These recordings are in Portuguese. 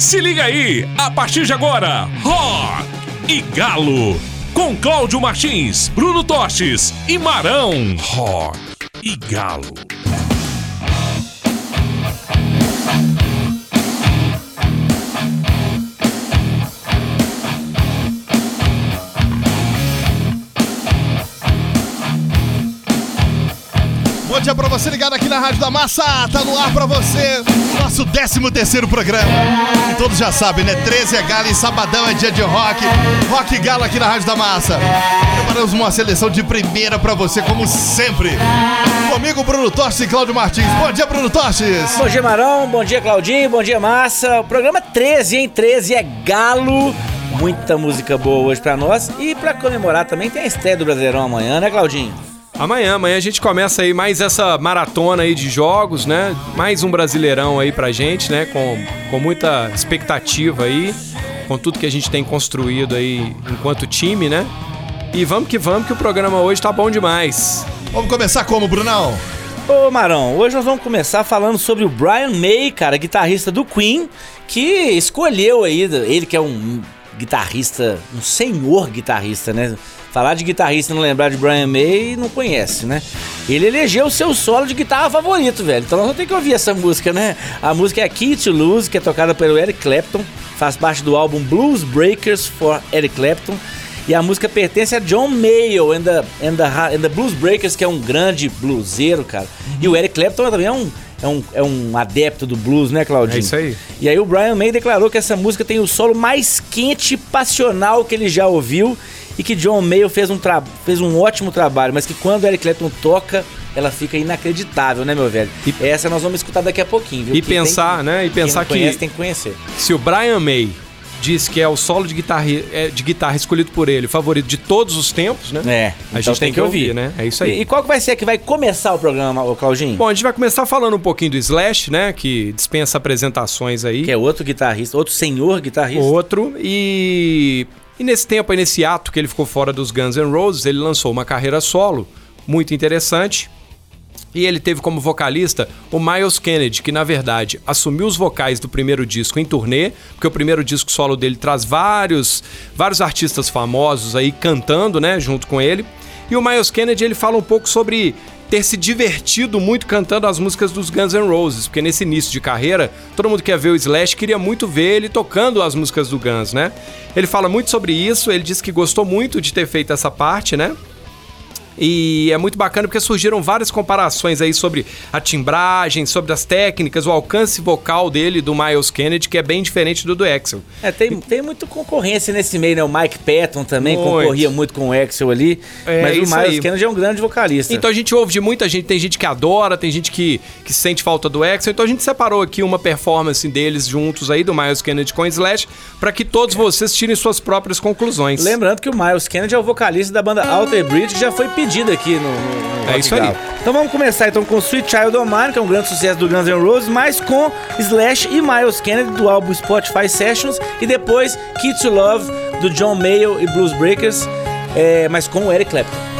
Se liga aí, a partir de agora, Rock e Galo, com Cláudio Martins, Bruno Tostes e Marão. Rock e Galo. Bom dia pra você ligado aqui na Rádio da Massa. Tá no ar pra você. Nosso 13 terceiro programa. E todos já sabem, né? 13 é galo e sabadão é dia de rock. Rock galo aqui na Rádio da Massa. Preparamos uma seleção de primeira pra você, como sempre. Comigo, Bruno Tostes e Cláudio Martins. Bom dia, Bruno Tostes. Bom dia, Marão. Bom dia, Claudinho. Bom dia, Massa. O programa 13, hein? 13 é galo. Muita música boa hoje pra nós. E pra comemorar também tem a estreia do Brasileirão amanhã, né, Claudinho? Amanhã, amanhã a gente começa aí mais essa maratona aí de jogos, né? Mais um brasileirão aí pra gente, né? Com, com muita expectativa aí, com tudo que a gente tem construído aí enquanto time, né? E vamos que vamos, que o programa hoje tá bom demais. Vamos começar como, Brunão? Ô Marão, hoje nós vamos começar falando sobre o Brian May, cara, guitarrista do Queen, que escolheu aí, ele que é um guitarrista, um senhor guitarrista, né? Falar de guitarrista e não lembrar de Brian May, não conhece, né? Ele elegeu o seu solo de guitarra favorito, velho. Então nós vamos ter que ouvir essa música, né? A música é Key to Lose, que é tocada pelo Eric Clapton, faz parte do álbum Blues Breakers for Eric Clapton. E a música pertence a John Mayall and the, and the, and the Blues Breakers, que é um grande bluseiro, cara. E o Eric Clapton também é um, é um, é um adepto do blues, né, Claudinho? É isso aí. E aí o Brian May declarou que essa música tem o solo mais quente e passional que ele já ouviu e que John Mayall fez um, fez um ótimo trabalho, mas que quando Eric Clapton toca, ela fica inacreditável, né, meu velho? E essa nós vamos escutar daqui a pouquinho, viu? E pensar, que, né? E pensar quem conhece, que tem que conhecer. Se o Brian May diz que é o solo de guitarra, de guitarra escolhido por ele, favorito de todos os tempos, né? É, a então gente tem, que ouvir, ouvir, né? É isso aí. E, e, qual que vai ser que vai começar o programa, o Claudinho? Bom, a gente vai começar falando um pouquinho do Slash, né? Que dispensa apresentações aí. Que é outro guitarrista, outro senhor guitarrista. Outro. E e nesse tempo, nesse ato que ele ficou fora dos Guns N' Roses, ele lançou uma carreira solo muito interessante. E ele teve como vocalista o Miles Kennedy, que na verdade assumiu os vocais do primeiro disco em turnê, porque o primeiro disco solo dele traz vários, vários artistas famosos aí cantando, né, junto com ele. E o Miles Kennedy ele fala um pouco sobre ter se divertido muito cantando as músicas dos Guns N' Roses, porque nesse início de carreira, todo mundo que quer ver o Slash queria muito ver ele tocando as músicas do Guns, né? Ele fala muito sobre isso, ele diz que gostou muito de ter feito essa parte, né? E é muito bacana porque surgiram várias comparações aí sobre a timbragem, sobre as técnicas, o alcance vocal dele, do Miles Kennedy, que é bem diferente do do Axel. É, tem, tem muita concorrência nesse meio, né? O Mike Patton também muito. concorria muito com o Axel ali. É, mas o Miles aí. Kennedy é um grande vocalista. Então a gente ouve de muita gente, tem gente que adora, tem gente que, que sente falta do Axel. Então a gente separou aqui uma performance deles juntos aí, do Miles Kennedy com o Slash, para que todos vocês tirem suas próprias conclusões. Lembrando que o Miles Kennedy é o vocalista da banda Alter Bridge, que já foi pedido aqui no, no É isso aí. Então vamos começar então com Sweet Child O' Mine, que é um grande sucesso do Guns N' Roses, mas com Slash e Miles Kennedy do álbum Spotify Sessions e depois Kids to Love do John Mayall e Blues Breakers, é, mas com o Eric Clapton.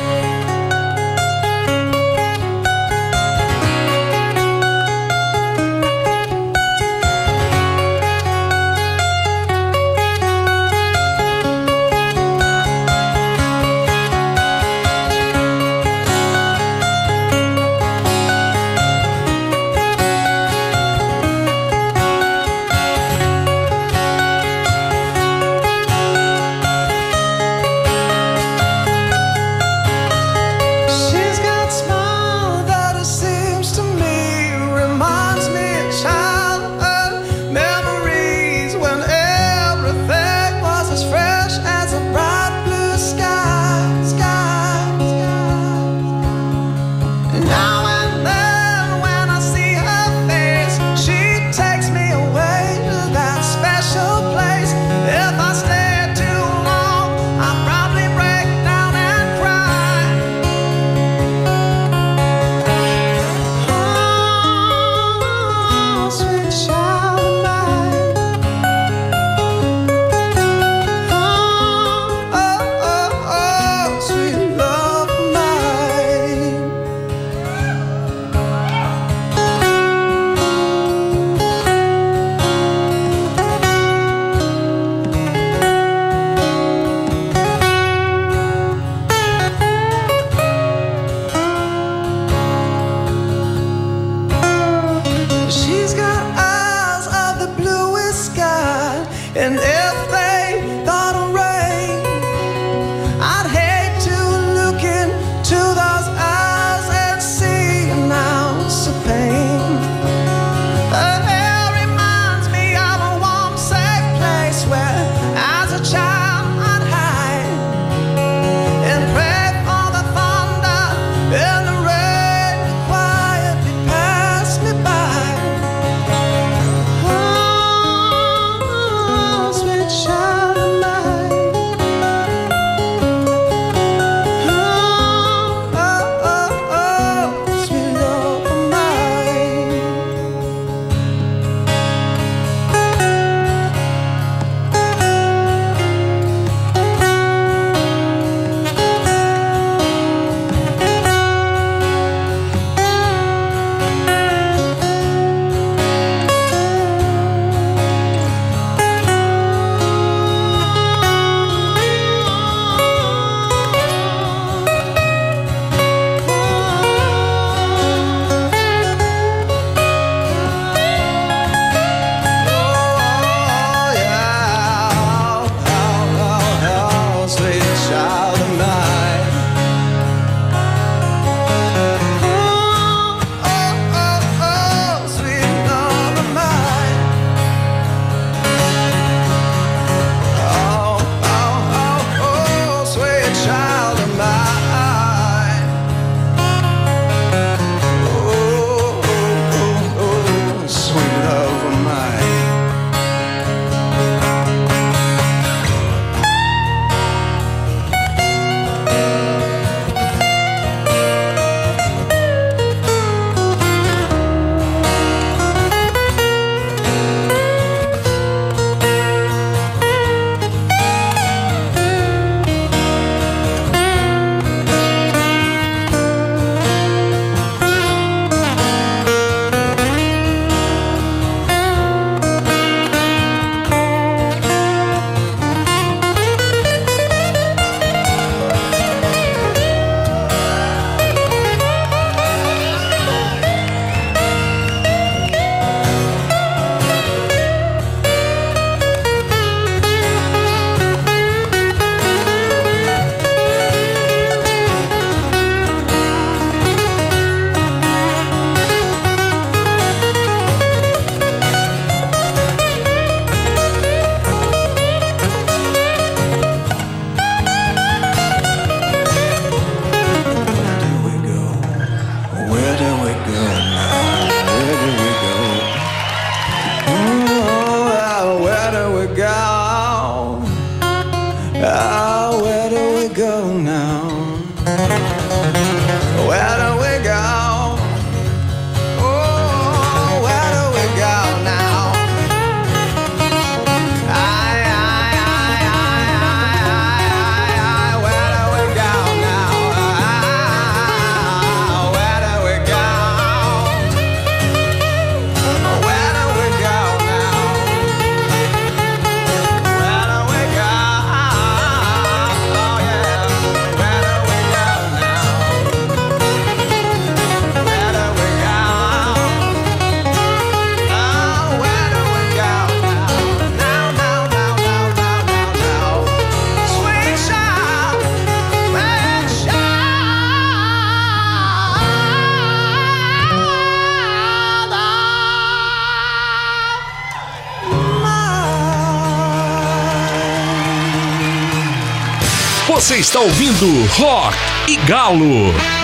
Está ouvindo Rock e Galo.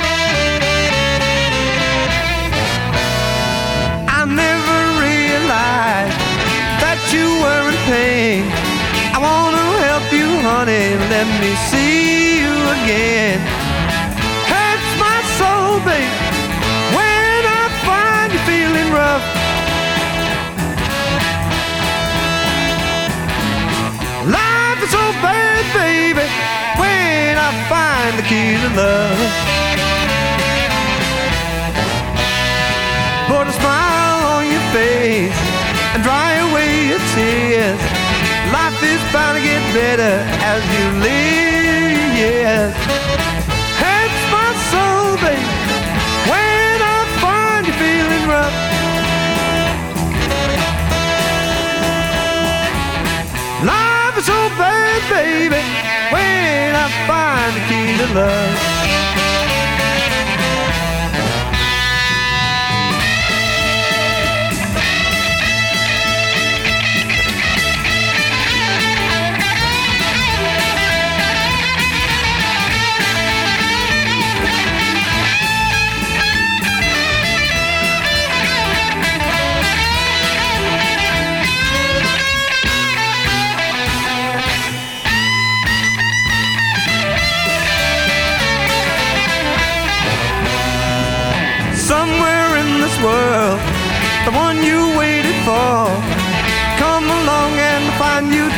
Your tears. Life is bound to get better as you live, yes. Hurts my soul, babe, when I find you feeling rough. Life is so bad, baby, when I find the key to love.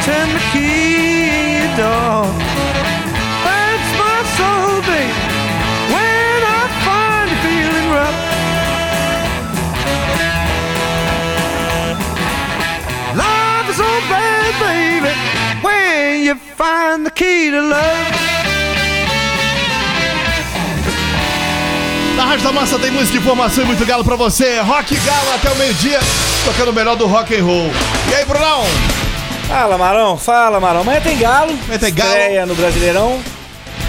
Turn the key in your door. Hurts my soul, babe, when I find you feeling rough. Life is so bad, baby, when you find the key to love. Na Rádio da Massa tem música, informação e muito galo pra você. Rock Galo até o meio-dia, tocando o melhor do rock and roll. E aí, Brunão? Fala, Marão. Fala, Marão. Amanhã tem Galo. Amanhã tem Galo. Estreia no Brasileirão.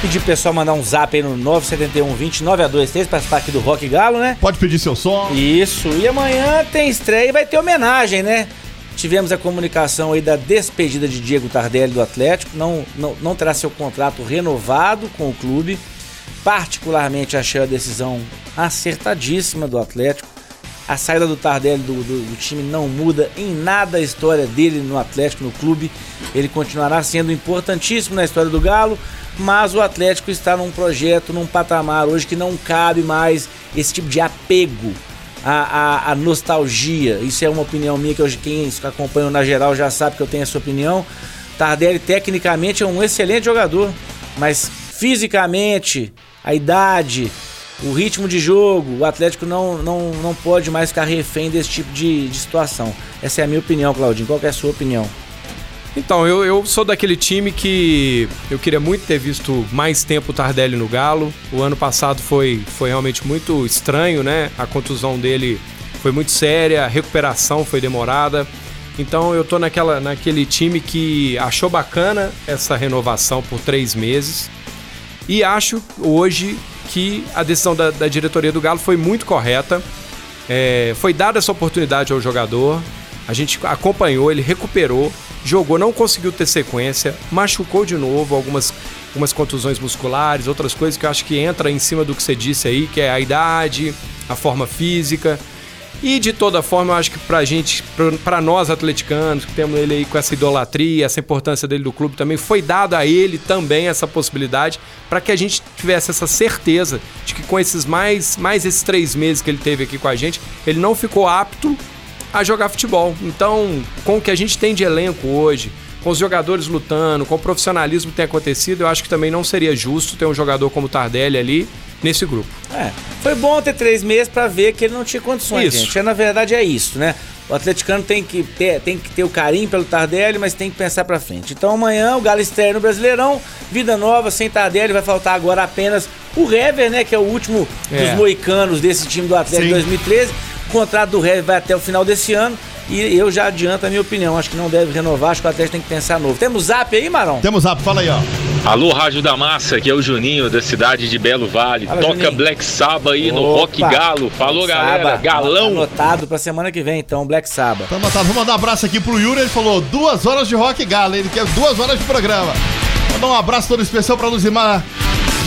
Pedir pro pessoal mandar um zap aí no 971 20 923 pra participar aqui do Rock Galo, né? Pode pedir seu som. Isso. E amanhã tem estreia e vai ter homenagem, né? Tivemos a comunicação aí da despedida de Diego Tardelli do Atlético. Não, não, não terá seu contrato renovado com o clube. Particularmente achei a decisão acertadíssima do Atlético. A saída do Tardelli do, do- do time não muda em nada a história dele no Atlético, no clube. Ele continuará sendo importantíssimo na história do Galo, mas o Atlético está num projeto, num patamar hoje que não cabe mais esse tipo de apego à, à- à nostalgia. Isso é uma opinião minha que hoje quem acompanha na geral já sabe que eu tenho essa opinião. Tardelli tecnicamente é um excelente jogador, mas fisicamente, a idade, o ritmo de jogo, o Atlético não, não, não pode mais ficar refém desse tipo de, de situação. Essa é a minha opinião, Claudinho. Qual é a sua opinião? Então, eu, eu sou daquele time que eu queria muito ter visto mais tempo o Tardelli no Galo. O ano passado foi, foi realmente muito estranho, né? A contusão dele foi muito séria, a recuperação foi demorada. Então eu tô naquela, naquele time que achou bacana essa renovação por três meses. E acho hoje que a decisão da, da diretoria do Galo foi muito correta. É, foi dada essa oportunidade ao jogador. A gente acompanhou, ele recuperou, jogou, não conseguiu ter sequência, machucou de novo algumas, algumas contusões musculares, outras coisas que eu acho que entra em cima do que você disse aí, que é a idade, a forma física. E de toda forma, eu acho que pra gente, pra- nós atleticanos, que temos ele aí com essa idolatria, essa importância dele do clube também, foi dado a ele também essa possibilidade para que a gente tivesse essa certeza de que com esses mais, mais esses três meses que ele teve aqui com a gente, ele não ficou apto a jogar futebol. Então, com o que a gente tem de elenco hoje, com os jogadores lutando, com o profissionalismo que tem acontecido, eu acho que também não seria justo ter um jogador como o Tardelli ali nesse grupo. É, foi bom ter três meses pra ver que ele não tinha condições, Isso. gente. É, na verdade é isso, né? O atleticano tem que, ter, tem que ter o carinho pelo Tardelli, mas tem que pensar pra frente. Então amanhã o Galo estreia no Brasileirão, vida nova, sem Tardelli, vai faltar agora apenas o Hever, né? Que é o último É. dos moicanos desse time do Atlético Sim. 2013. O contrato do Hever vai até o final desse ano. E eu já adianto a minha opinião. Acho que não deve renovar, acho que o Atlético tem que pensar novo. Temos zap aí, Marão? Temos zap, fala aí, ó. Alô, Rádio da Massa, aqui é o Juninho, da cidade de Belo Vale. Fala, Toca Juninho. Black Sabbath aí no Opa! Rock Galo. Falou, galera. Saba, Galão. Anotado pra semana que vem, então, Black Sabbath. Então, anotado. Vou mandar um abraço aqui pro Yuri. Ele falou duas horas de rock galo. Ele quer duas horas de programa. Mandar um abraço todo especial pra Luzimar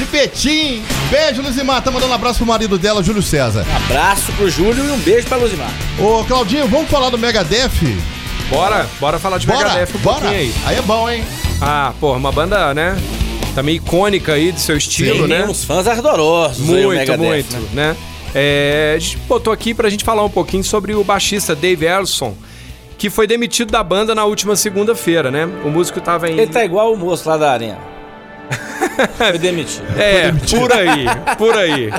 de Betim. Beijo, Luzimar. Tá mandando um abraço pro marido dela, Júlio César. Um abraço pro Júlio e um beijo pra Luzimar. Ô, Claudinho, vamos falar do Megadeth? Bora, bora falar de Bora, Megadeth um bora. aí. Aí é bom, hein? Ah, porra, uma banda, né? Também icônica aí de seu estilo, Tem né? uns fãs ardorosos. aí, o Muito, Megadeth, muito, né? né? É, a gente botou aqui pra gente falar um pouquinho sobre o baixista Dave Ellison, que foi demitido da banda na última segunda-feira, né? O músico tava em... Ele tá igual o moço lá da arena. Foi demitido. É, por aí, por aí.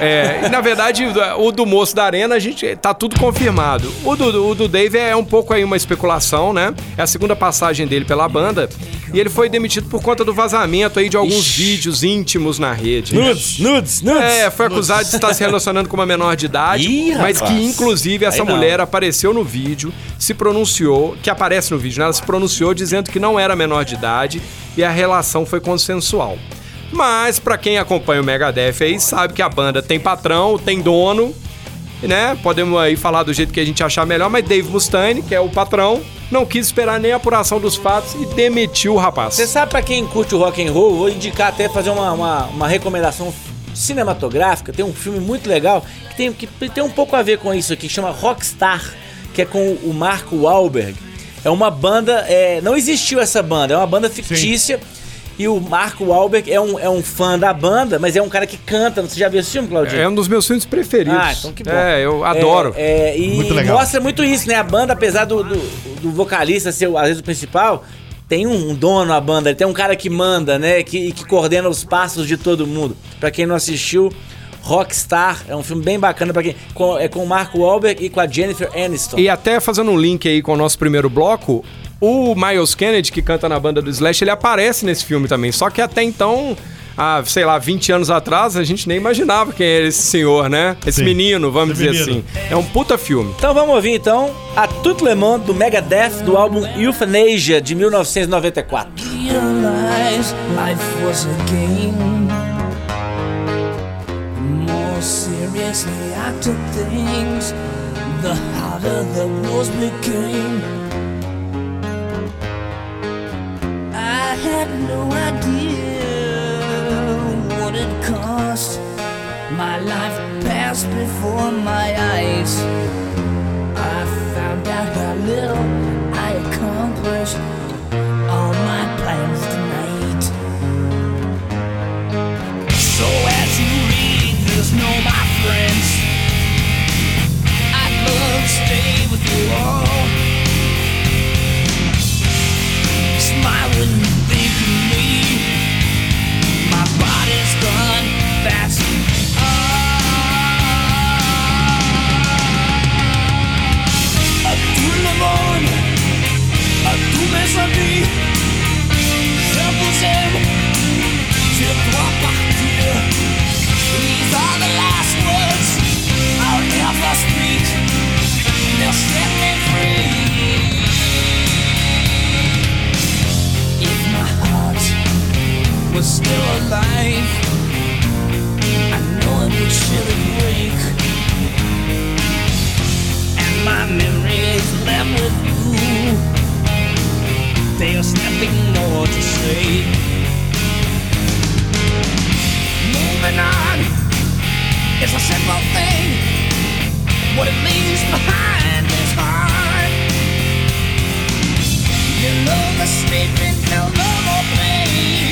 É, e na verdade, o do moço da arena, a gente tá tudo confirmado. O do, o do Dave é um pouco aí uma especulação, né? É a segunda passagem dele pela banda. E ele foi demitido por conta do vazamento aí de alguns Ixi. vídeos íntimos na rede. Nudes, nudes, nudes. É, foi acusado de estar se relacionando com uma menor de idade, Ih, mas que inclusive essa mulher apareceu no vídeo, se pronunciou, que aparece no vídeo, né? Ela se pronunciou dizendo que não era menor de idade e a relação foi consensual. Mas pra quem acompanha o Megadeth aí sabe que a banda tem patrão, tem dono, né? Podemos aí falar do jeito que a gente achar melhor, mas Dave Mustaine, que é o patrão, não quis esperar nem a apuração dos fatos e demitiu o rapaz. Você sabe pra quem curte o rock and roll, vou indicar até fazer uma, uma, uma recomendação cinematográfica. Tem um filme muito legal que tem, que tem um pouco a ver com isso aqui, que chama Rockstar, que é com o Marco Wahlberg. É uma banda, é, não existiu essa banda, é uma banda fictícia. E o Marco Wahlberg é um, é um fã da banda, mas é um cara que canta. Você já viu esse filme, Claudinho? É um dos meus filmes preferidos. Ah, então que bom. É, eu adoro. É, é, e Muito legal. mostra muito isso, né? A banda, apesar do, do, do vocalista ser, às vezes, o principal, tem um dono a banda, tem um cara que manda, né? Que, que coordena os passos de todo mundo. Pra quem não assistiu, Rockstar é um filme bem bacana para quem com, é com o Marco Wahlberg e com a Jennifer Aniston. E até fazendo um link aí com o nosso primeiro bloco, o Miles Kennedy, que canta na banda do Slash, ele aparece nesse filme também. Só que até então, há, sei lá, 20 anos atrás, a gente nem imaginava quem era esse senhor, né? Esse Sim. menino, vamos Esse dizer menino. assim. É um puta filme. Então vamos ouvir então a Tout Le Monde do Megadeth do álbum Euthanasia de 1994. realize life was a game. The more seriously I took things, the harder the rules became. I had no idea what it cost. My life passed before my eyes. I found out how little I accomplished still alive, I know it break. And my left with you. There's nothing more to say. Moving on is a simple thing. What it leaves behind is hard. You know the sleeping feel no more pain,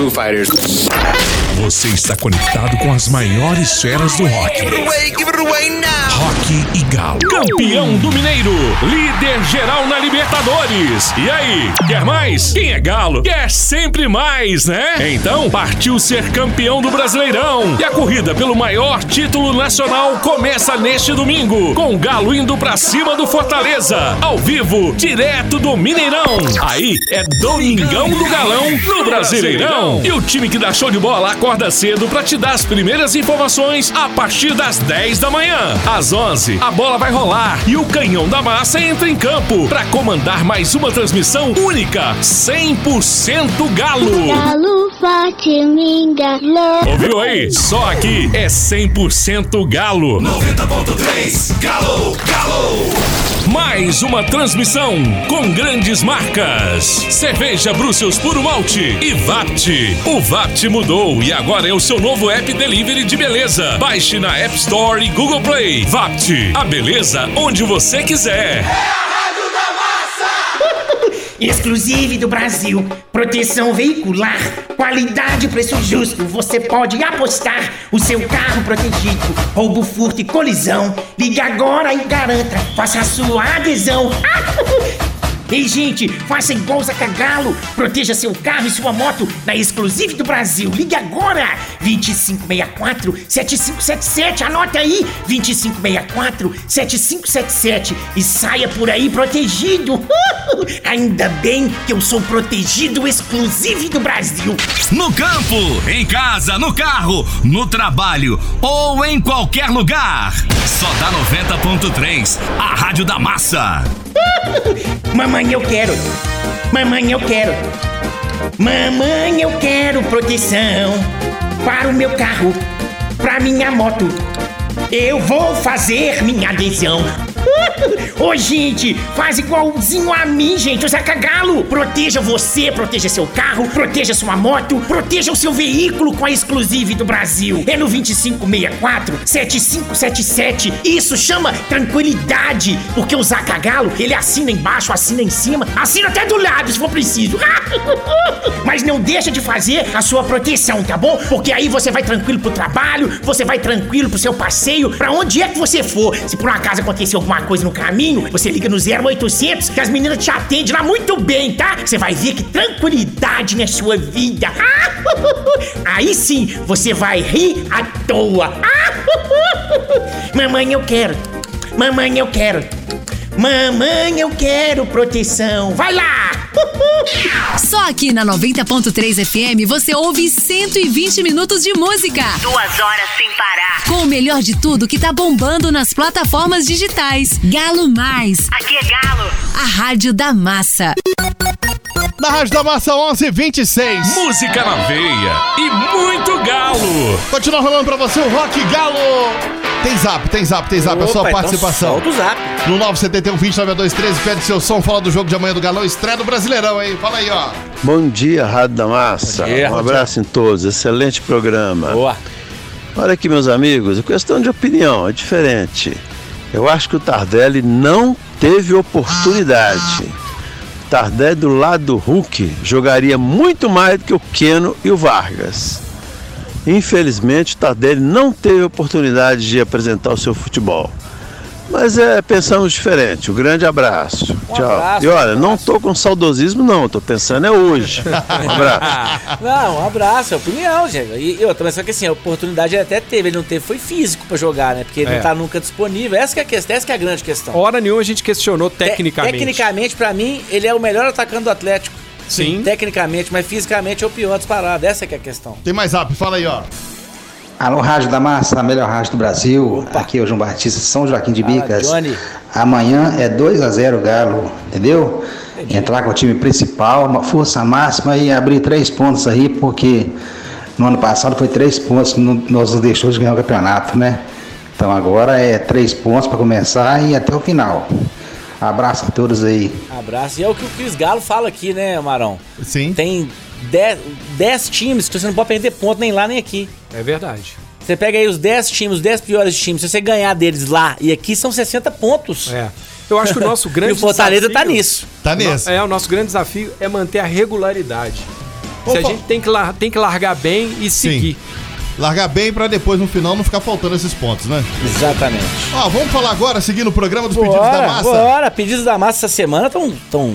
Foo Fighters. Você está conectado com as maiores feras do rock. Rock e Galo. Campeão do Mineiro. Líder geral na Libertadores. E aí, quer mais? Quem é Galo quer sempre mais, né? Então, partiu ser campeão do Brasileirão. E a corrida pelo maior título nacional começa neste domingo. Com o Galo indo pra cima do Fortaleza. Ao vivo, direto do Mineirão. Aí é Domingão do Galão no Brasileirão. E o time que dá show de bola acorda cedo pra te dar as primeiras informações a partir das 10 da manhã. Às 11, a bola vai rolar e o canhão da massa entra em campo pra comandar mais uma transmissão única, 100% Galo. Galo forte me enganou. Ouviu aí? Só aqui é 100% Galo. 90.3 Galo, Galo. Mais uma transmissão com grandes marcas. Cerveja Brussels Puro Malte e Vapt. O Vapt mudou e agora é o seu novo app delivery de beleza. Baixe na App Store e Google Play. Vapt, a beleza onde você quiser. Exclusive do Brasil. Proteção veicular. Qualidade e preço justo. Você pode apostar o seu carro protegido. Roubo, furto e colisão. Ligue agora e garanta. Faça a sua adesão. Ei, gente, faça igual o Zacagalo. Proteja seu carro e sua moto na Exclusive do Brasil. Ligue agora. 2564-7577. Anota aí. 2564-7577. E saia por aí protegido. Ainda bem que eu sou protegido Exclusive do Brasil. No campo, em casa, no carro, no trabalho ou em qualquer lugar. Só dá 90.3, a Rádio da Massa. Mamãe, eu quero. Mamãe, eu quero. Mamãe, eu quero proteção para o meu carro, para minha moto. Eu vou fazer minha adesão. Ô, gente, faz igualzinho a mim, gente. O Zeca Galo. Proteja você, proteja seu carro, proteja sua moto, proteja o seu veículo com a Exclusive do Brasil. É no 2564-7577. Isso chama tranquilidade. Porque o Zaca Galo, ele assina embaixo, assina em cima, assina até do lado, se for preciso. Mas não deixa de fazer a sua proteção, tá bom? Porque aí você vai tranquilo pro trabalho, você vai tranquilo pro seu passeio, pra onde é que você for. Se por um acaso acontecer alguma coisa no caminho, você liga no 0800 que as meninas te atendem lá muito bem, tá? Você vai ver que tranquilidade na sua vida. Aí sim, você vai rir à toa. Mamãe, eu quero. Mamãe, eu quero. Mamãe, eu quero proteção. Vai lá! Só aqui na 90.3 FM você ouve 120 minutos de música. Duas horas sem parar. Com o melhor de tudo que tá bombando nas plataformas digitais. Galo Mais. Aqui é Galo. A rádio da massa. Na Rádio da Massa 1126. Música na veia e muito galo. Continua rolando pra você o Rock Galo. Tem zap, tem zap, tem zap. a sua Opa, então participação. solta o zap. No 971 29213 pede seu som, fala do jogo de amanhã do Galão, estreia do Brasileirão, hein? Fala aí, ó. Bom dia, Rádio da Massa. Bom dia, um abraço em todos, excelente programa. Boa. Olha aqui, meus amigos, é questão de opinião, é diferente. Eu acho que o Tardelli não teve oportunidade. Tardelli do lado do Hulk jogaria muito mais do que o Keno e o Vargas. Infelizmente, Tardelli não teve oportunidade de apresentar o seu futebol. Mas é, pensamos diferente. Um grande abraço. Tchau. abraço, e olha, um não tô com saudosismo, não. Tô pensando é hoje. Um abraço. Não, um abraço, é opinião, gente. E eu também, só que assim, a oportunidade ele até teve, ele não teve, foi físico pra jogar, né? Porque ele É. não tá nunca disponível. Essa que é a questão, essa que é a grande questão. Hora nenhuma a gente questionou Te- tecnicamente. Tecnicamente, pra mim, ele é o melhor atacante do Atlético. Sim. Tecnicamente, mas fisicamente é o pior disparado. Essa que é a questão. Tem mais zap, fala aí, ó. Alô, Rádio da Massa, a melhor rádio do Brasil. Aqui é o João Batista, São Joaquim de Bicas. Johnny. Amanhã é 2 a 0 Galo, entendeu? Entrar com o time principal, uma força máxima e abrir três pontos aí, porque no ano passado foi três pontos que nós nos deixou de ganhar o campeonato, né? Então agora é três pontos para começar e até o final. Abraço a todos aí. Abraço. E é o que o Cris Galo fala aqui, né, Marão? Sim. Tem 10 times que você não pode perder ponto nem lá nem aqui. É verdade. Você pega aí os 10 times, os 10 piores times, se você ganhar deles lá e aqui são 60 pontos. É. Eu acho que o nosso grande E o Fortaleza desafio- tá nisso. Tá nesse. É, o nosso grande desafio é manter a regularidade. Se a gente tem que, lar- tem que largar bem e seguir. Largar bem pra depois no final não ficar faltando esses pontos, né? Exatamente. Ó, vamos falar agora, seguindo o programa dos pedidos da Bora, massa. bora. Pedidos da massa essa semana estão tão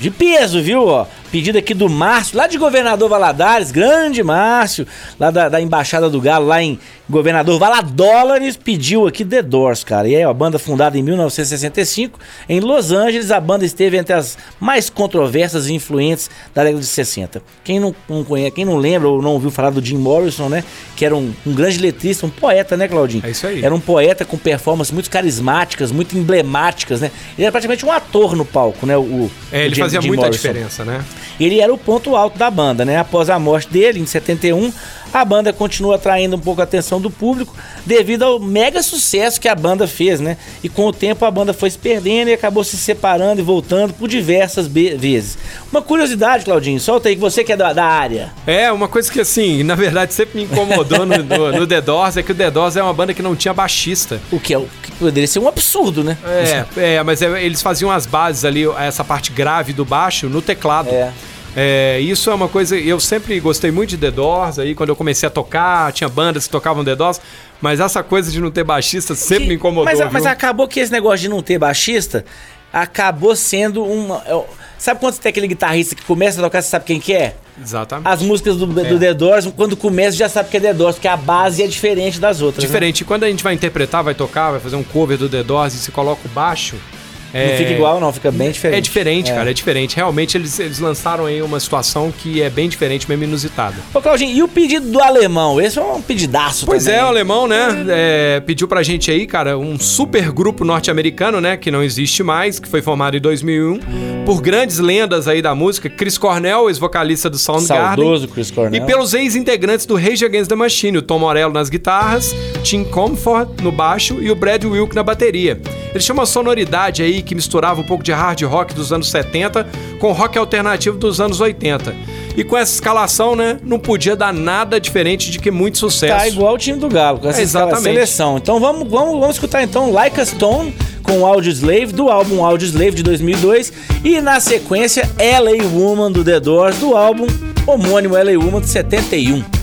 de peso, viu? Ó, pedido aqui do Márcio, lá de Governador Valadares, grande Márcio, lá da, da Embaixada do Galo, lá em Governador Valadólares, pediu aqui The Doors, cara. E aí, a banda fundada em 1965, em Los Angeles, a banda esteve entre as mais controversas e influentes da década de 60. Quem não, não conhece, quem não lembra ou não ouviu falar do Jim Morrison, né? Que era um, um grande letrista, um poeta, né, Claudinho? É isso aí. Era um poeta com performances muito carismáticas, muito emblemáticas, né? Ele era praticamente um ator no palco, né? O, É, o ele Jim- fazia Jim muita Morrison. diferença, né? Ele era o ponto alto da banda, né? Após a morte dele, em 71, a banda continua atraindo um pouco a atenção do público devido ao mega sucesso que a banda fez, né? E com o tempo a banda foi se perdendo e acabou se separando e voltando por diversas vezes. Uma curiosidade, Claudinho, solta aí que você que é da, da área. É, uma coisa que assim, na verdade sempre me incomodou no, no, no The Doors é que o The Doors é uma banda que não tinha baixista. O que, é, o que poderia ser um absurdo, né? É, é mas é, eles faziam as bases ali, essa parte grave do baixo, no teclado. É. isso é uma coisa. Eu sempre gostei muito de The Doors. Aí, quando eu comecei a tocar, tinha bandas que tocavam The Doors. Mas essa coisa de não ter baixista sempre me incomodou. Mas, mas acabou que esse negócio de não ter baixista acabou sendo uma. é, Sabe quando você tem aquele guitarrista que começa a tocar, você sabe quem que é? Exatamente. As músicas do, do É. The Doors, quando começa, já sabe que é The Doors, porque a base é diferente das outras. né? Diferente. Quando a gente vai interpretar, vai tocar, vai fazer um cover do The Doors e se coloca o baixo. Não fica igual, não, fica bem diferente. É diferente, É. cara, é diferente. Realmente eles, eles lançaram aí uma situação que é bem diferente, mesmo inusitada. Ô, Claudinho, e o pedido do alemão? Esse é um pedidaço Pois também. é, o alemão, né? é, pediu pra gente aí, cara, um super grupo norte-americano, né? Que não existe mais, que foi formado em 2001 por grandes lendas aí da música. Chris Cornell, ex-vocalista do Soundgarden. Saudoso Chris Cornell. E pelos ex-integrantes do Rage Against the Machine, o Tom Morello nas guitarras, Tim Comfort no baixo e o Brad Wilk na bateria. Eles tinham uma sonoridade aí que misturava um pouco de hard rock dos anos 70 com rock alternativo dos anos 80. E com essa escalação, né, não podia dar nada diferente de que muito sucesso. Tá igual o time do Galo, com essa É, exatamente. seleção. Então vamos, vamos, vamos escutar então Like a Stone com Audio Slave, do álbum Audio Slave de 2002. E na sequência, LA Woman do The Doors, do álbum homônimo LA Woman de 71.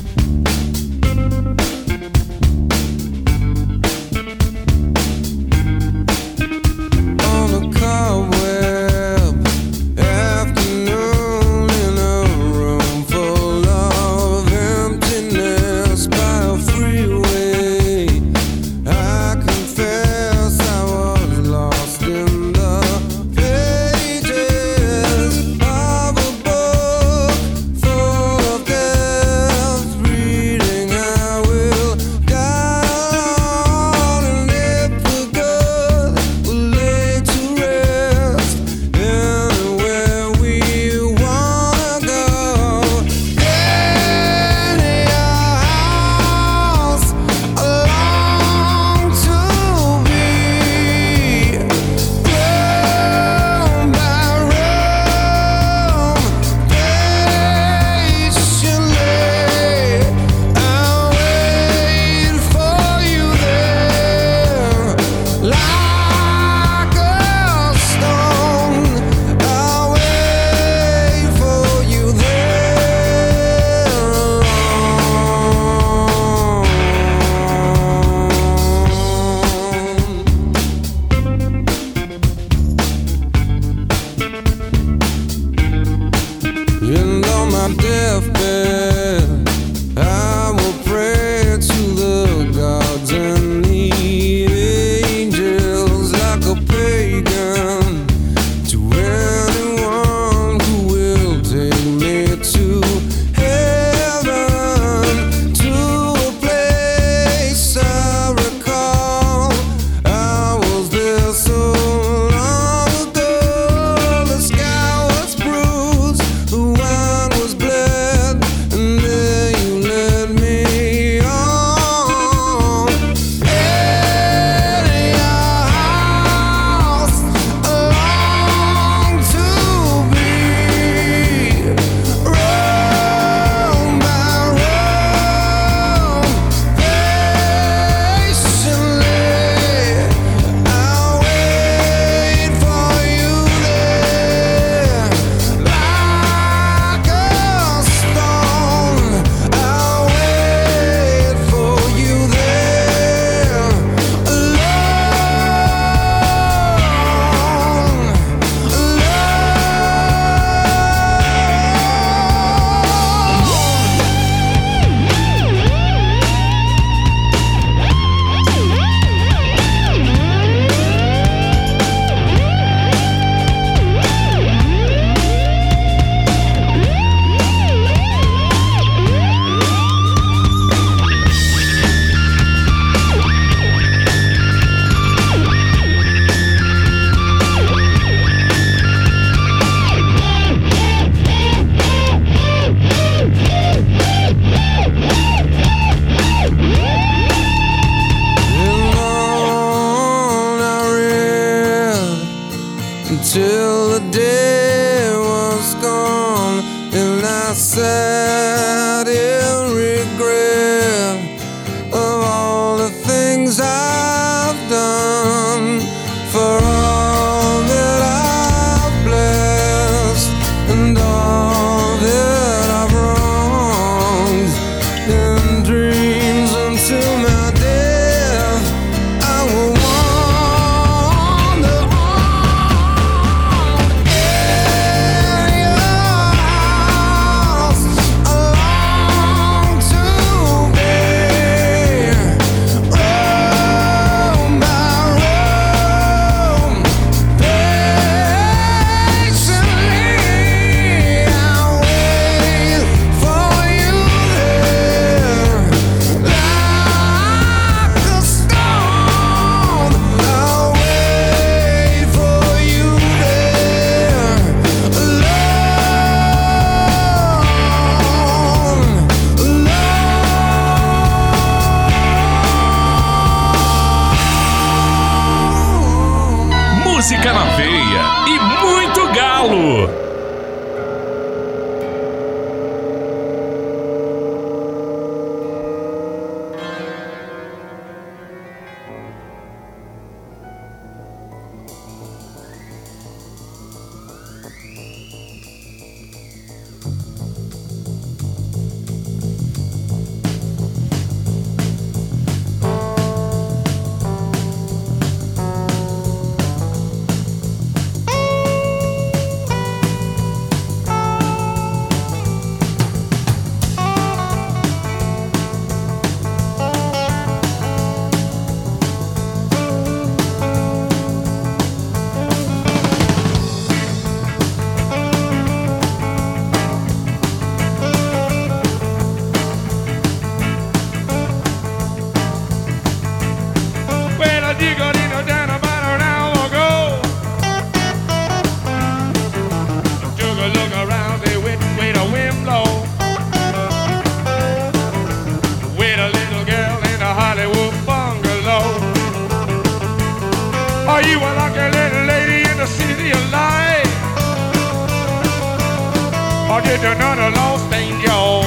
Or did another lost angel.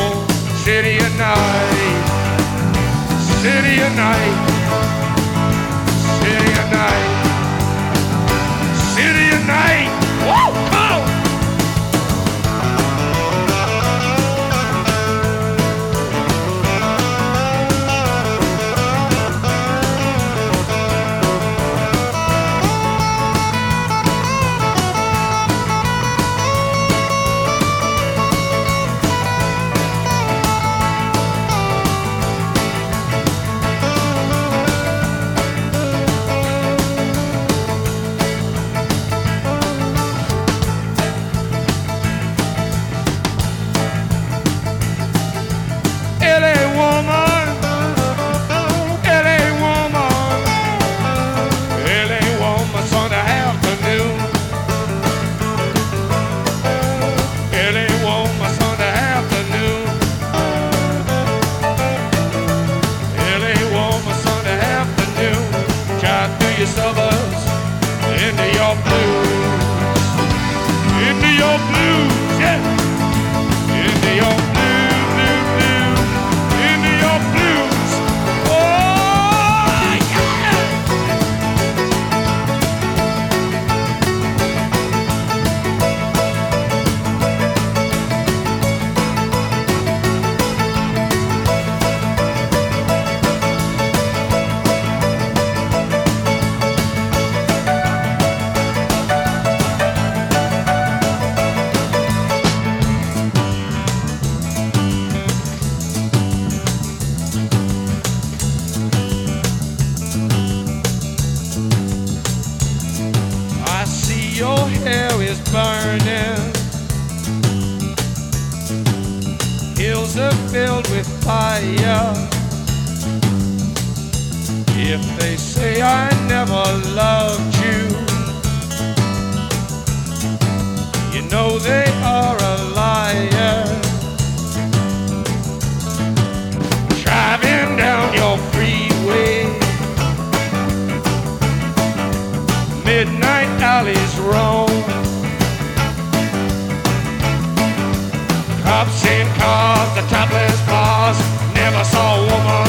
City of night. City at night. City at night. fire. If they say I never loved you, you know they are a liar. Driving down your freeway, midnight alleys roam. cops in cars, the topless saw a woman.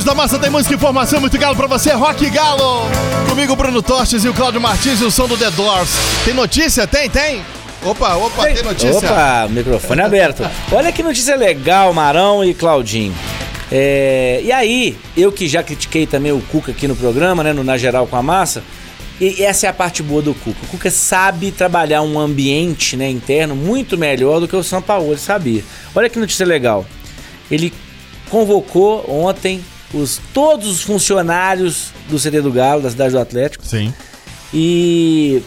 Rádio da Massa tem música e informação muito galo pra você, Rock Galo. Comigo, Bruno Tostes e o Cláudio Martins e o som do The Doors. Tem notícia? Tem, tem? Opa, opa, tem, notícia. Opa, microfone aberto. Olha que notícia legal, Marão e Claudinho. É, e aí, eu que já critiquei também o Cuca aqui no programa, né, no Na Geral com a Massa, e essa é a parte boa do Cuca. O Cuca sabe trabalhar um ambiente né, interno muito melhor do que o São Paulo sabia. Olha que notícia legal. Ele convocou ontem os, todos os funcionários do CD do Galo, da cidade do Atlético. Sim. E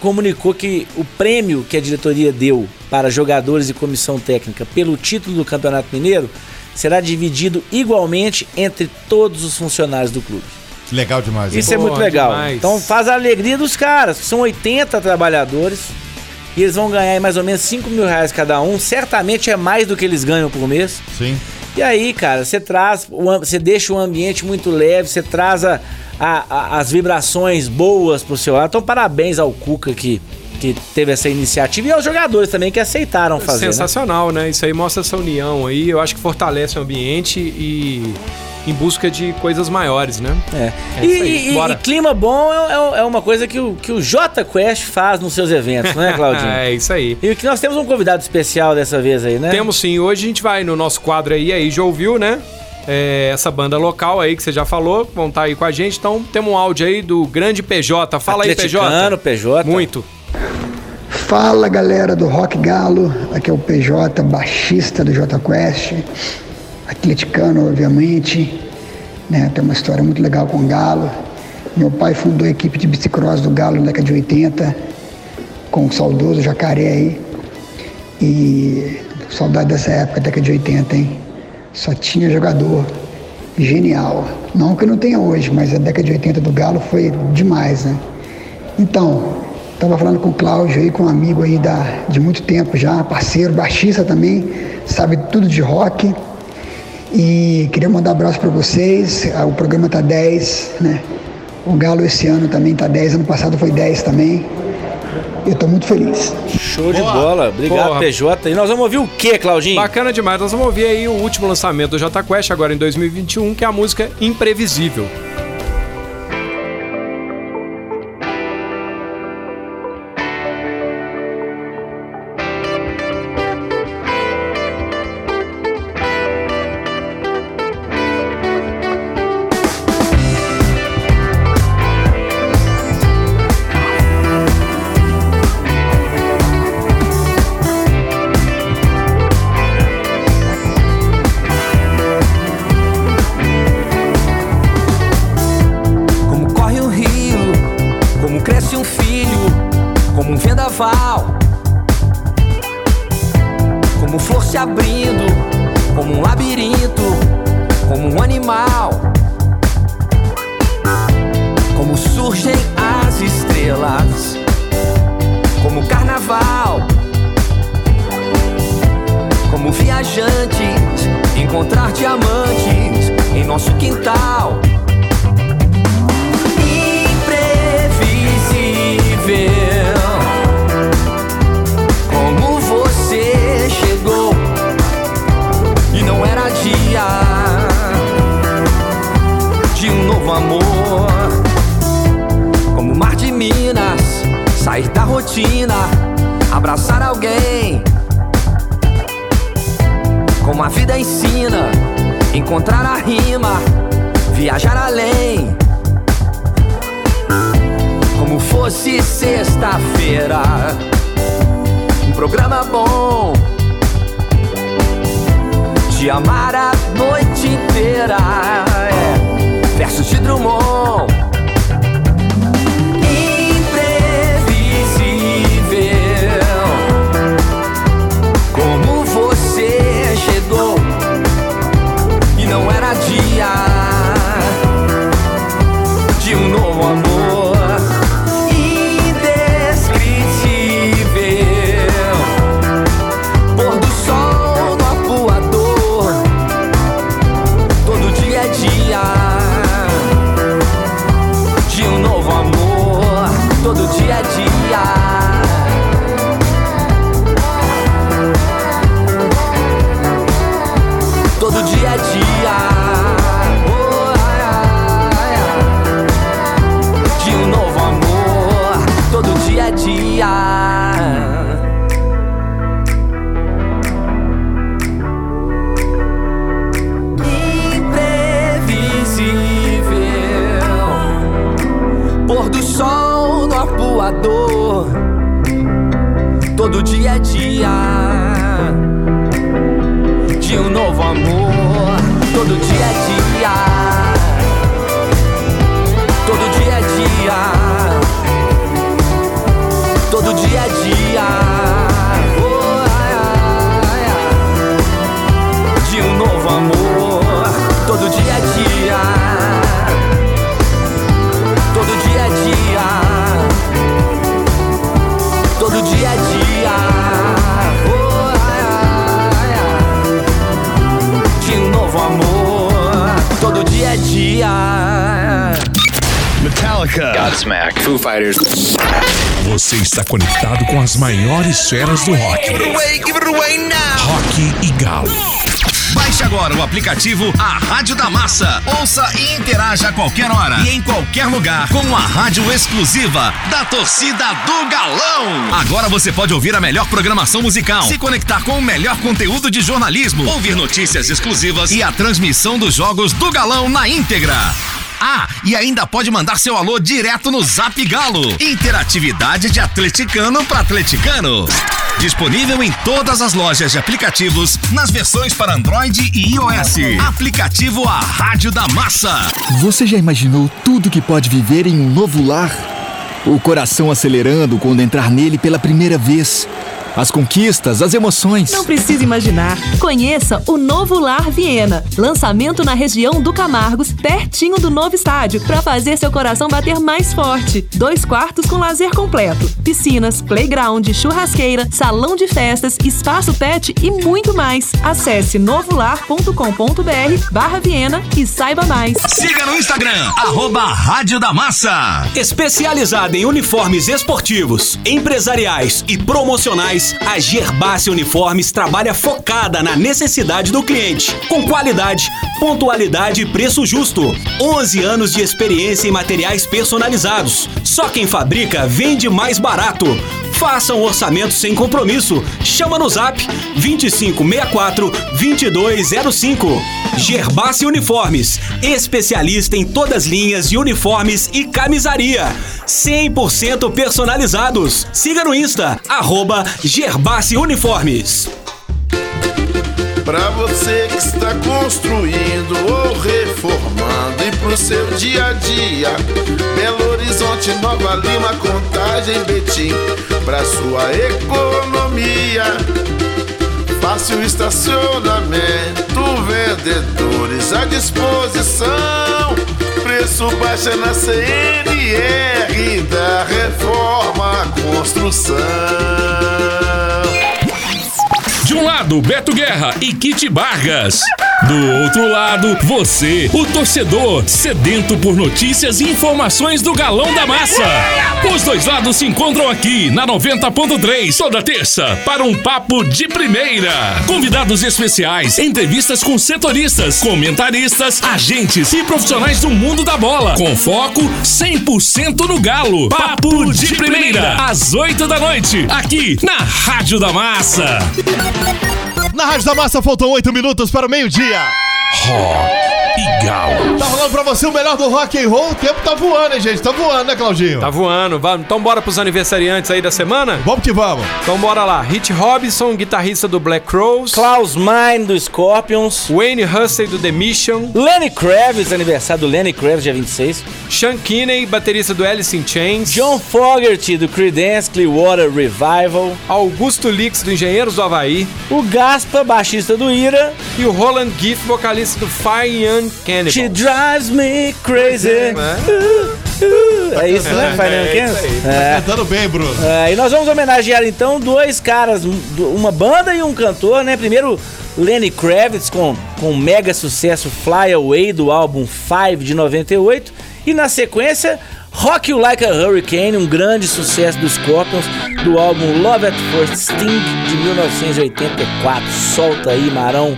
comunicou que o prêmio que a diretoria deu para jogadores e comissão técnica pelo título do Campeonato Mineiro será dividido igualmente entre todos os funcionários do clube. Legal demais. hein? Isso é muito legal. Então faz a alegria dos caras, são 80 trabalhadores. E eles vão ganhar mais ou menos 5 mil reais cada um. Certamente é mais do que eles ganham por mês. Sim. E aí, cara, você traz, você deixa o ambiente muito leve, você traz a, a- as vibrações boas pro seu lado. Então, parabéns ao Cuca que, que teve essa iniciativa e aos jogadores também que aceitaram fazer. né? Sensacional, né? Isso aí mostra essa união aí. Eu acho que fortalece o ambiente e em busca de coisas maiores, né? É. É e, e- e clima bom é, é- é uma coisa que o, que o J Quest faz nos seus eventos, não é, Claudinho? é isso aí. E que nós temos um convidado especial dessa vez aí, né? Temos sim. Hoje a gente vai no nosso quadro aí, aí já ouviu, né? É, essa banda local aí que você já falou, vão estar aí com a gente. Então temos um áudio aí do grande PJ. Fala aí, PJ. PJ. Muito. Fala galera do Rock Galo, aqui é o PJ, baixista do J Quest, atleticano obviamente, né? Tem uma história muito legal com o Galo. Meu pai fundou a equipe de bicicross do Galo na década de 80, com o saudoso Jacaré aí. E saudade dessa época, década de 80, hein? Só tinha jogador genial. Não que não tenha hoje, mas a década de 80 do Galo foi demais, né? Então, estava falando com o Cláudio aí, com um amigo aí da, de muito tempo já, parceiro, baixista também, sabe tudo de rock. E queria mandar um abraço para vocês. Ah, O programa tá 10, né? O Galo esse ano também tá 10, ano passado foi 10 também. Eu tô muito feliz. Show de bola. Obrigado, Porra. PJ. E nós vamos ouvir o que, Claudinho? Bacana demais. Nós vamos ouvir aí o último lançamento do Jota Quest agora em 2021, que é a música Imprevisível. Você está conectado com as maiores feras do rock. Rock e Galo. Baixe agora o aplicativo A Rádio da Massa. Ouça e interaja a qualquer hora e em qualquer lugar com a rádio exclusiva da torcida do Galão. Agora você pode ouvir a melhor programação musical, se conectar com o melhor conteúdo de jornalismo, ouvir notícias exclusivas e a transmissão dos jogos do Galão na íntegra. Ah, e ainda pode mandar seu alô direto no Zap Galo. Interatividade de atleticano para atleticano. Disponível em todas as lojas de aplicativos nas versões para Android e iOS. Aplicativo A Rádio da Massa. Você já imaginou tudo que pode viver em um novo lar? O coração acelerando quando entrar nele pela primeira vez. As conquistas, as emoções. Não precisa imaginar. Conheça o Novo Lar Viena. Lançamento na região do Camargos, pertinho do novo estádio, para fazer seu coração bater mais forte. Dois quartos com lazer completo, piscinas, playground, churrasqueira, salão de festas, espaço pet e muito mais. Acesse novolar.com.br barra Viena e saiba mais. Siga no Instagram, arroba Rádio da Massa. Especializada em uniformes esportivos, empresariais e promocionais, a Gerbácia Uniformes trabalha focada na necessidade do cliente, com qualidade, pontualidade e preço justo. 11 anos de experiência em materiais personalizados. Só quem fabrica vende mais barato. Faça um orçamento sem compromisso. Chama no Zap 2564 2205. Gerbácia Uniformes, especialista em todas as linhas de uniformes e camisaria. 100% personalizados. Siga no Insta, arroba Gerbácia Uniformes. Pra você que está construindo ou reformando e pro seu dia a dia, Belo Horizonte, Nova Lima, Contagem, Betim, pra sua economia. Fácil estacionamento, vendedores à disposição. Preço baixo é na CNR da Reforma Construção. De um lado, Beto Guerra e Kit Vargas. Do outro lado, você, o torcedor, sedento por notícias e informações do Galão da Massa. Os dois lados se encontram aqui na 90.3 toda terça para um papo de primeira. Convidados especiais, entrevistas com setoristas, comentaristas, agentes e profissionais do mundo da bola. Com foco 100% no Galo. Papo de primeira, às 8 da noite, aqui na Rádio da Massa. Na Rádio da Massa faltam 8 minutos para o meio-dia. Rock e Galo. Tá rolando pra você o melhor do rock and roll. O tempo tá voando, hein, gente? Tá voando, né, Claudinho? Tá voando. Vamos. Então bora pros aniversariantes aí da semana? Vamos que vamos. Então bora lá. Hit Robinson, guitarrista do Black Crows. Klaus Meine do Scorpions. Wayne Hussey do The Mission. Lenny Kravitz, aniversário do Lenny Kravitz, dia 26. Sean Kinney, baterista do Alice in Chains. John Fogerty do Creedence Clearwater Revival. Augusto Lix do Engenheiros do Havaí. O Gaspa, baixista do Ira. E o Roland Giff, vocalista do Fire Young Cannibal. She drives me crazy. É, Uh, uh. É isso, né? Fire Young É, Cannibal? isso aí. Tá cantando bem, Bruno. É, e nós vamos homenagear então dois caras, um- uma banda e um cantor, né? Primeiro, Lenny Kravitz com, com o mega sucesso Fly Away do álbum Five de 98. E na sequência, Rock You Like a Hurricane, um grande sucesso dos Scorpions do álbum Love at First Sting de 1984. Solta aí, Marão,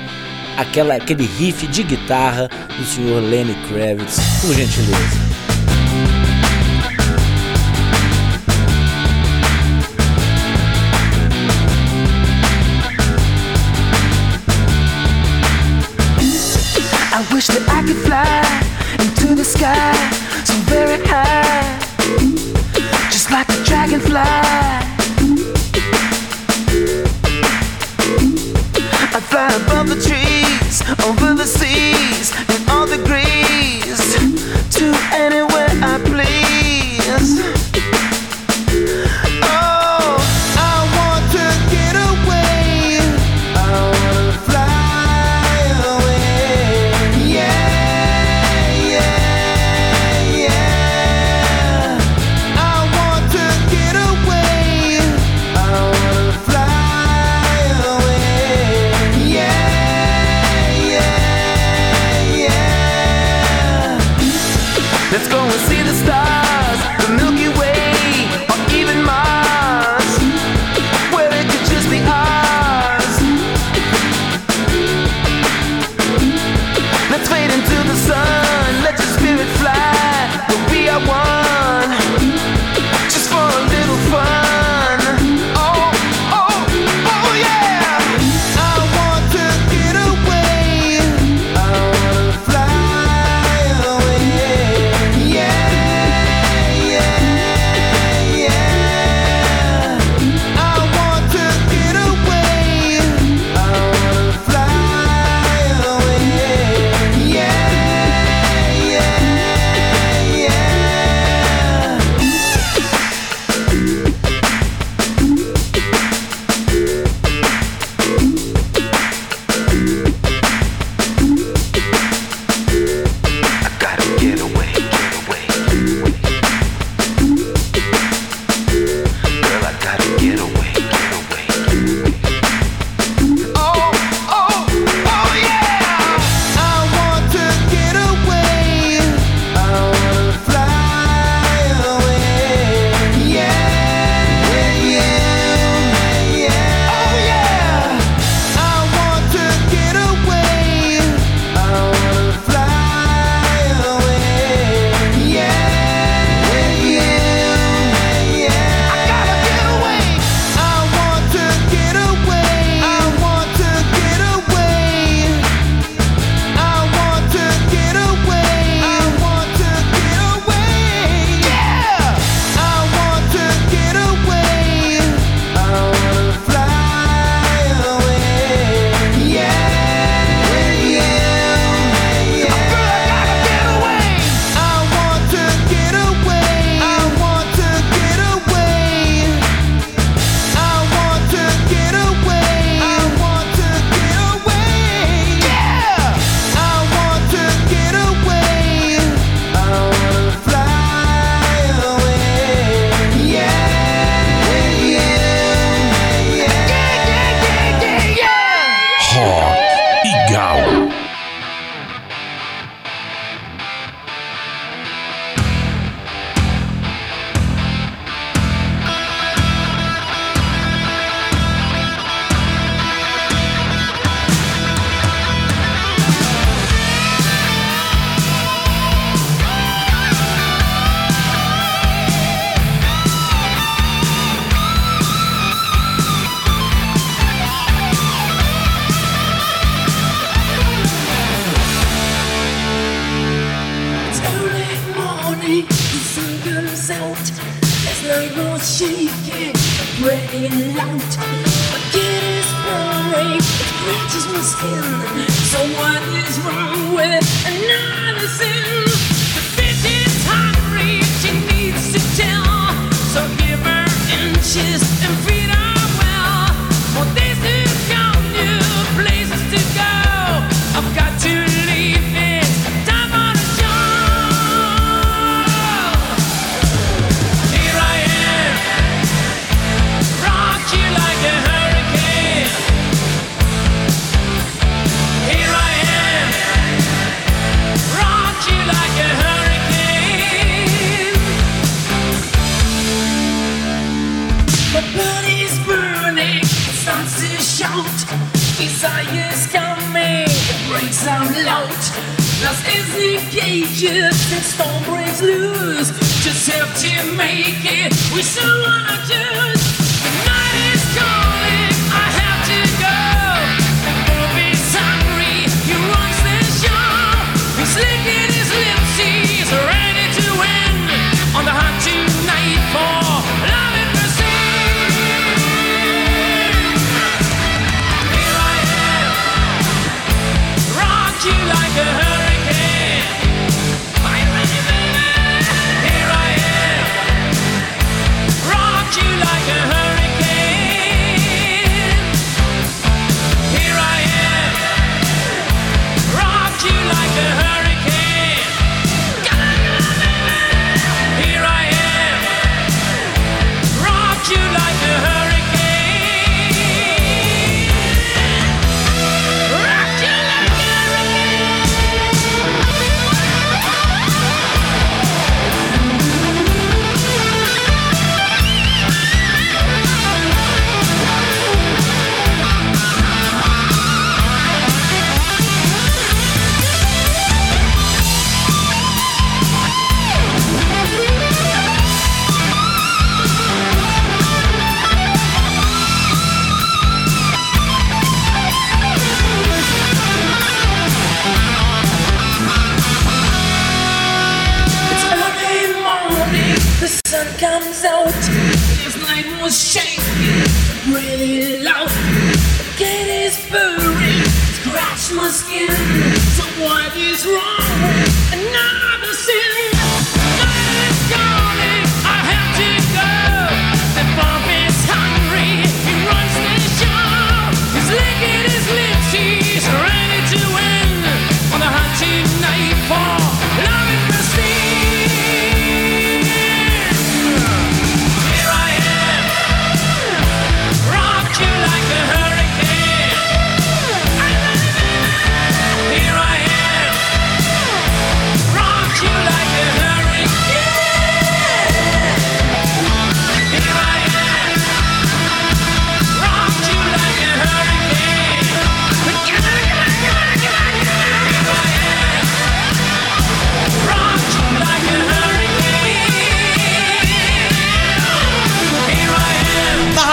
aquela, aquele riff de guitarra do senhor Lenny Kravitz, por gentileza. I wish that I could fly into the sky so very high, just like a dragonfly. I'd fly above the trees, you like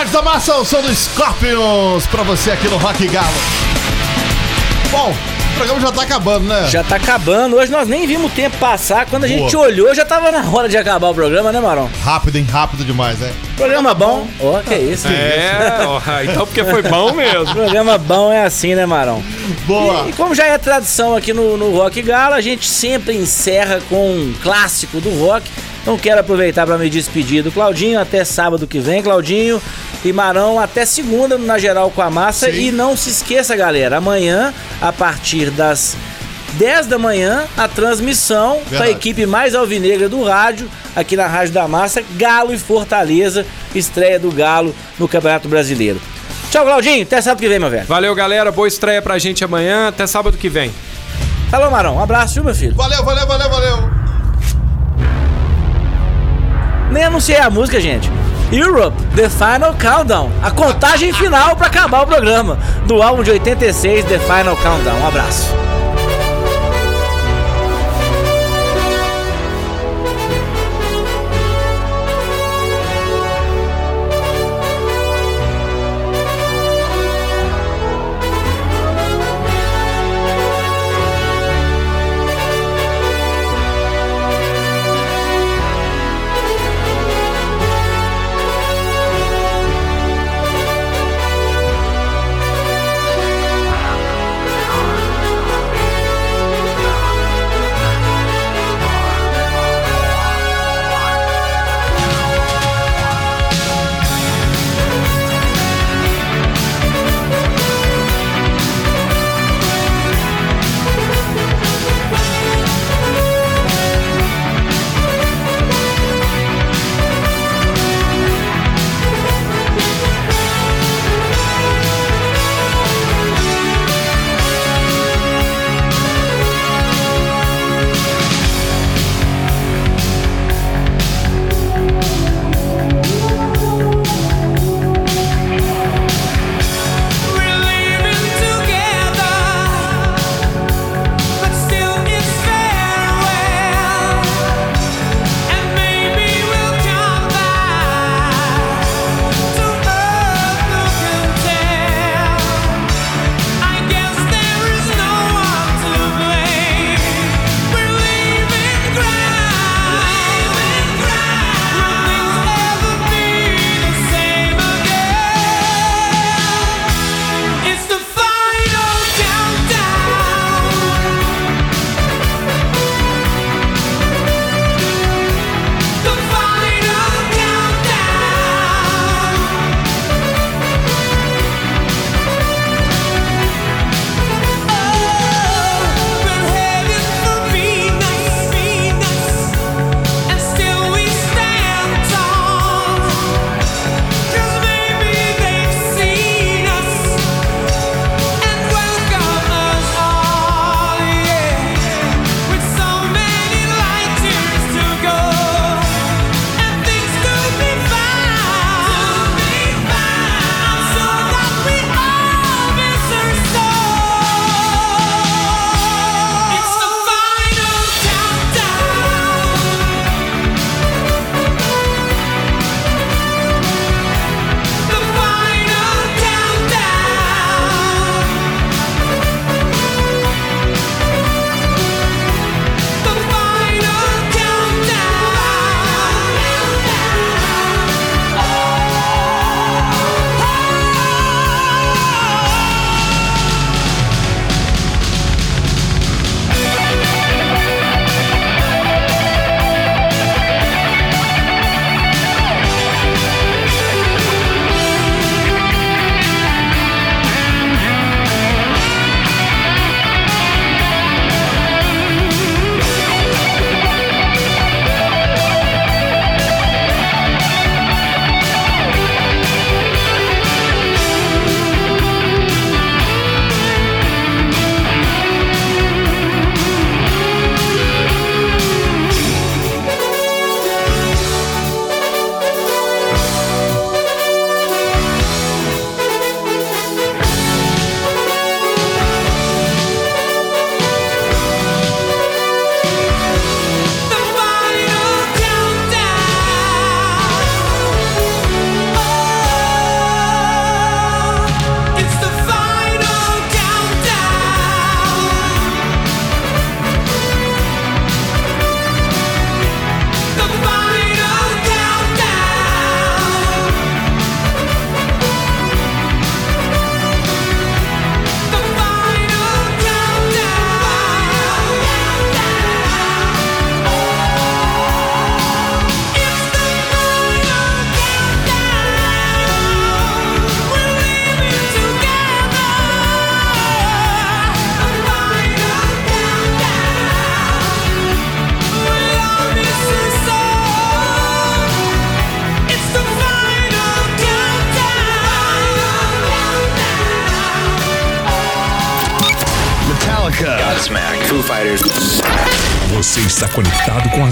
Rádio da Massa, o som do Scorpions pra você aqui no Rock Galo. Bom, o programa já tá acabando, né? Já tá acabando. Hoje nós nem vimos o tempo passar. Quando a gente Boa. olhou, já tava na hora de acabar o programa, né, Marão? Rápido, hein? Rápido demais, é. Programa bom. Ó, que isso. É, ó, então porque foi bom mesmo. Programa bom é assim, né, Marão? Boa. E, e como já é tradição aqui no, no Rock Gala, a gente sempre encerra com um clássico do rock. Então quero aproveitar para me despedir do Claudinho até sábado que vem, Claudinho e Marão até segunda na geral com a massa e não se esqueça, galera, amanhã a partir das 10 da manhã a transmissão com a Verdade. equipe mais alvinegra do rádio aqui na Rádio da Massa, Galo e Fortaleza, estreia do Galo no Campeonato Brasileiro. Tchau, Claudinho, até sábado que vem, meu velho. Valeu, galera. Boa estreia pra gente amanhã. Até sábado que vem. Falou, Marão. Um abraço, viu, meu filho? Valeu, valeu, valeu, valeu. Nem anunciei a música, gente. Europe, The Final Countdown. A contagem final pra acabar o programa. Do álbum de 86, The Final Countdown. Um abraço.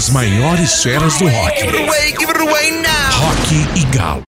As maiores feras do rock. Give it away, give it away now. Rock e Galo.